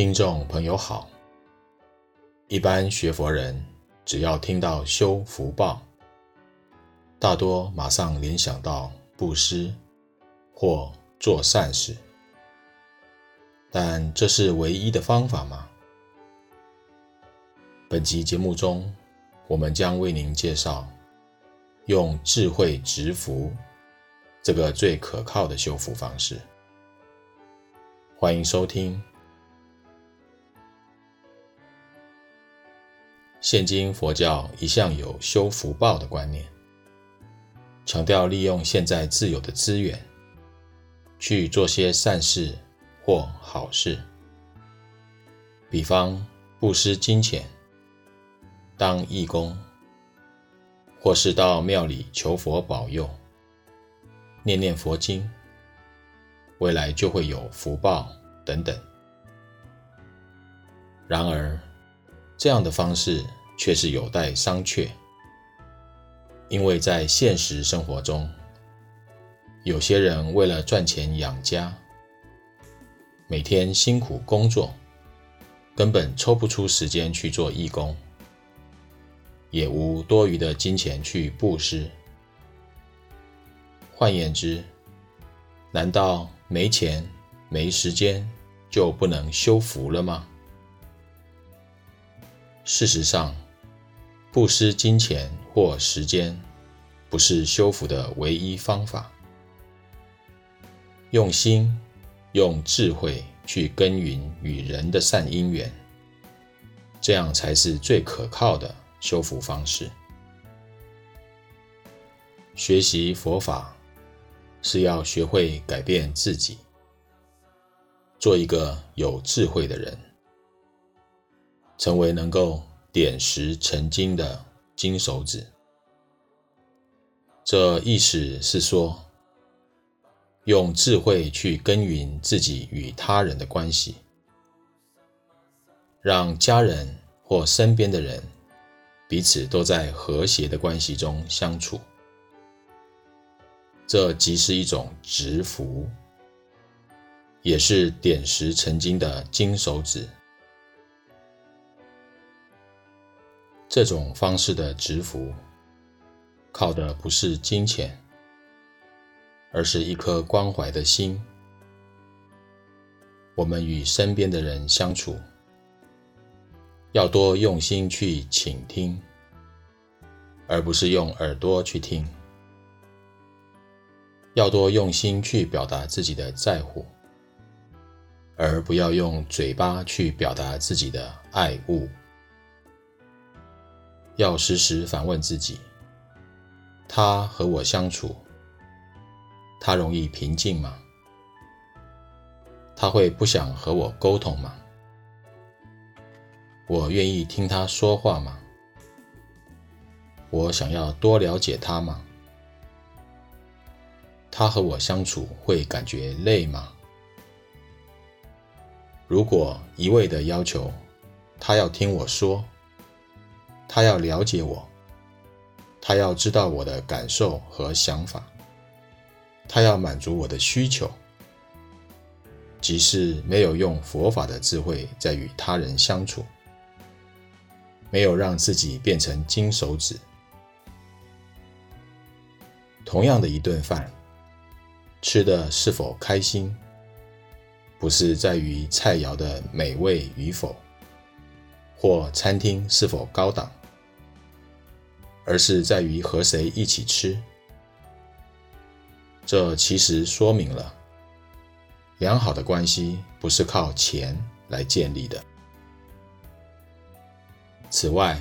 听众朋友好，一般学佛人只要听到修福报，大多马上联想到布施或做善事，但这是唯一的方法吗？本集节目中，我们将为您介绍用智慧植福这个最可靠的修福方式。欢迎收听。现今佛教一向有修福报的观念，强调利用现在自有的资源去做些善事或好事，比方布施金钱。当义工，或是到庙里求佛保佑，念念佛经，未来就会有福报等等。然而，这样的方式却是有待商榷，因为在现实生活中，有些人为了赚钱养家，每天辛苦工作，根本抽不出时间去做义工。也无多余的金钱去布施。换言之，难道没钱、没时间就不能修福了吗？事实上，布施金钱或时间不是修复的唯一方法。用心、用智慧去耕耘与人的善因缘，这样才是最可靠的。修复方式，学习佛法是要学会改变自己，做一个有智慧的人，成为能够点石成金的金手指。这意思是说，用智慧去耕耘自己与他人的关系，让家人或身边的人。彼此都在和谐的关系中相处，这即是一种植福，也是点石成金的金手指。这种方式的植福，靠的不是金钱，而是一颗关怀的心。我们与身边的人相处，要多用心去倾听，而不是用耳朵去听；要多用心去表达自己的在乎，而不要用嘴巴去表达自己的爱恶。要时时反问自己：他和我相处，他容易平静吗？他会不想和我沟通吗？我愿意听他说话吗？我想要多了解他吗？他和我相处会感觉累吗？如果一味的要求他要听我说，他要了解我，他要知道我的感受和想法，他要满足我的需求，即是没有用佛法的智慧在与他人相处。没有让自己变成金手指。同样的一顿饭，吃的是否开心，不是在于菜肴的美味与否，或餐厅是否高档，而是在于和谁一起吃。这其实说明了，良好的关系不是靠钱来建立的。此外，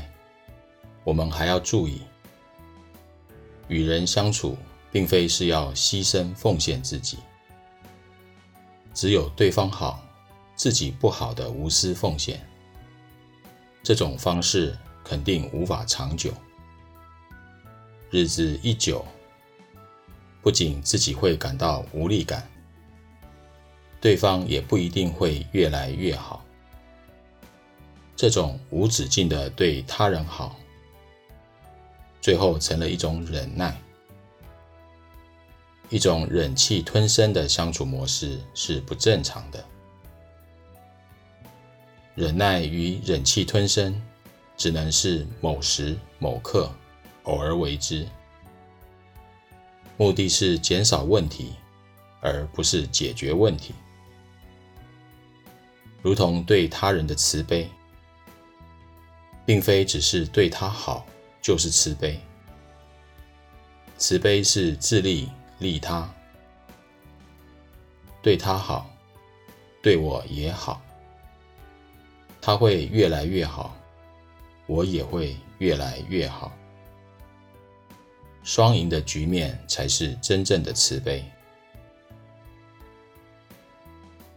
我们还要注意，与人相处并非是要牺牲奉献自己，只有对方好，自己不好的无私奉献，这种方式肯定无法长久。日子一久，不仅自己会感到无力感，对方也不一定会越来越好。这种无止境的对他人好，最后成了一种忍耐，一种忍气吞声的相处模式是不正常的。忍耐与忍气吞声，只能是某时某刻偶尔为之，目的是减少问题，而不是解决问题。如同对他人的慈悲，并非只是对他好就是慈悲，慈悲是自利利他，对他好，对我也好。他会越来越好，我也会越来越好。双赢的局面才是真正的慈悲。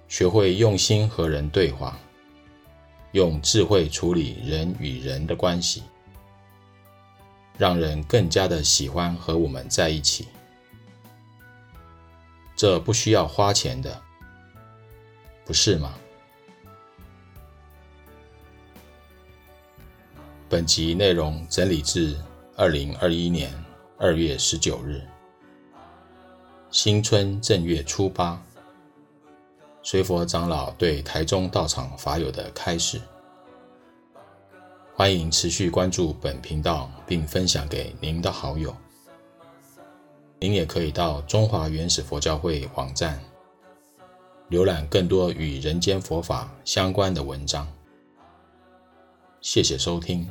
学会用心和人对话，用智慧处理人与人的关系，让人更加的喜欢和我们在一起。这不需要花钱的，不是吗？本集内容整理自二零二一年二月十九日，新春正月初八，随佛长老对台中道场法友的开示。欢迎持续关注本频道，并分享给您的好友。您也可以到中华原始佛教会网站，浏览更多与人间佛法相关的文章。谢谢收听。